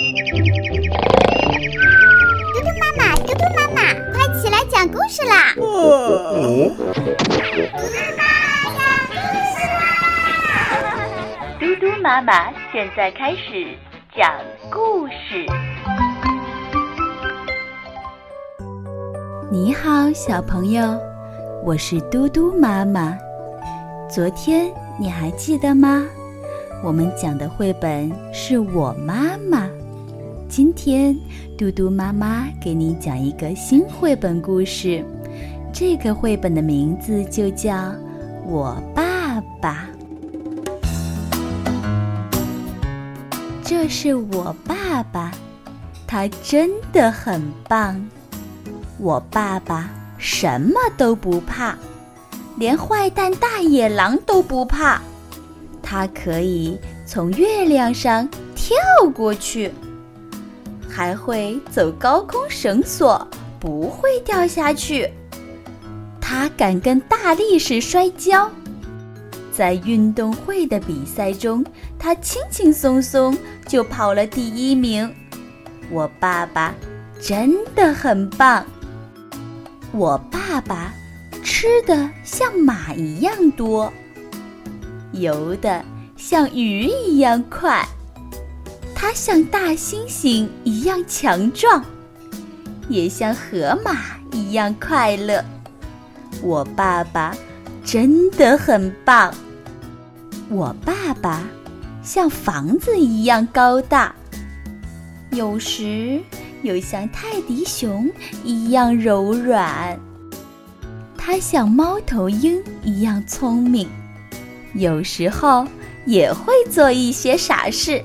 嘟嘟妈妈，嘟嘟妈妈，快起来讲故事啦！哦，嘟嘟妈妈现在开始讲故事。你好，小朋友，我是嘟嘟妈妈。昨天你还记得吗？我们讲的绘本是我妈妈。今天嘟嘟妈妈给你讲一个新绘本故事，这个绘本的名字就叫《我爸爸》。这是我爸爸，他真的很棒。我爸爸什么都不怕。连坏蛋大野狼都不怕，他可以从月亮上跳过去，还会走高空绳索，不会掉下去。他敢跟大力士摔跤，在运动会的比赛中，他轻轻松松就跑了第一名。我爸爸真的很棒，我爸爸。吃的像马一样多，游的像鱼一样快，它像大猩猩一样强壮，也像河马一样快乐。我爸爸真的很棒。我爸爸像房子一样高大，有时又像泰迪熊一样柔软。他像猫头鹰一样聪明，有时候也会做一些傻事。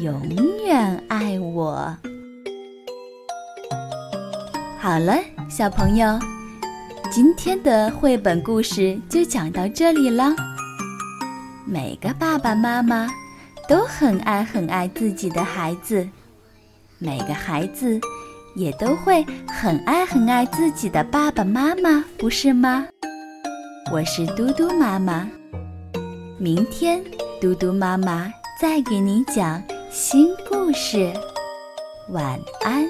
永远爱我。好了，小朋友，今天的绘本故事就讲到这里了。每个爸爸妈妈都很爱很爱自己的孩子，每个孩子。也都会很爱很爱自己的爸爸妈妈，不是吗？我是嘟嘟妈妈，明天嘟嘟妈妈再给你讲新故事，晚安。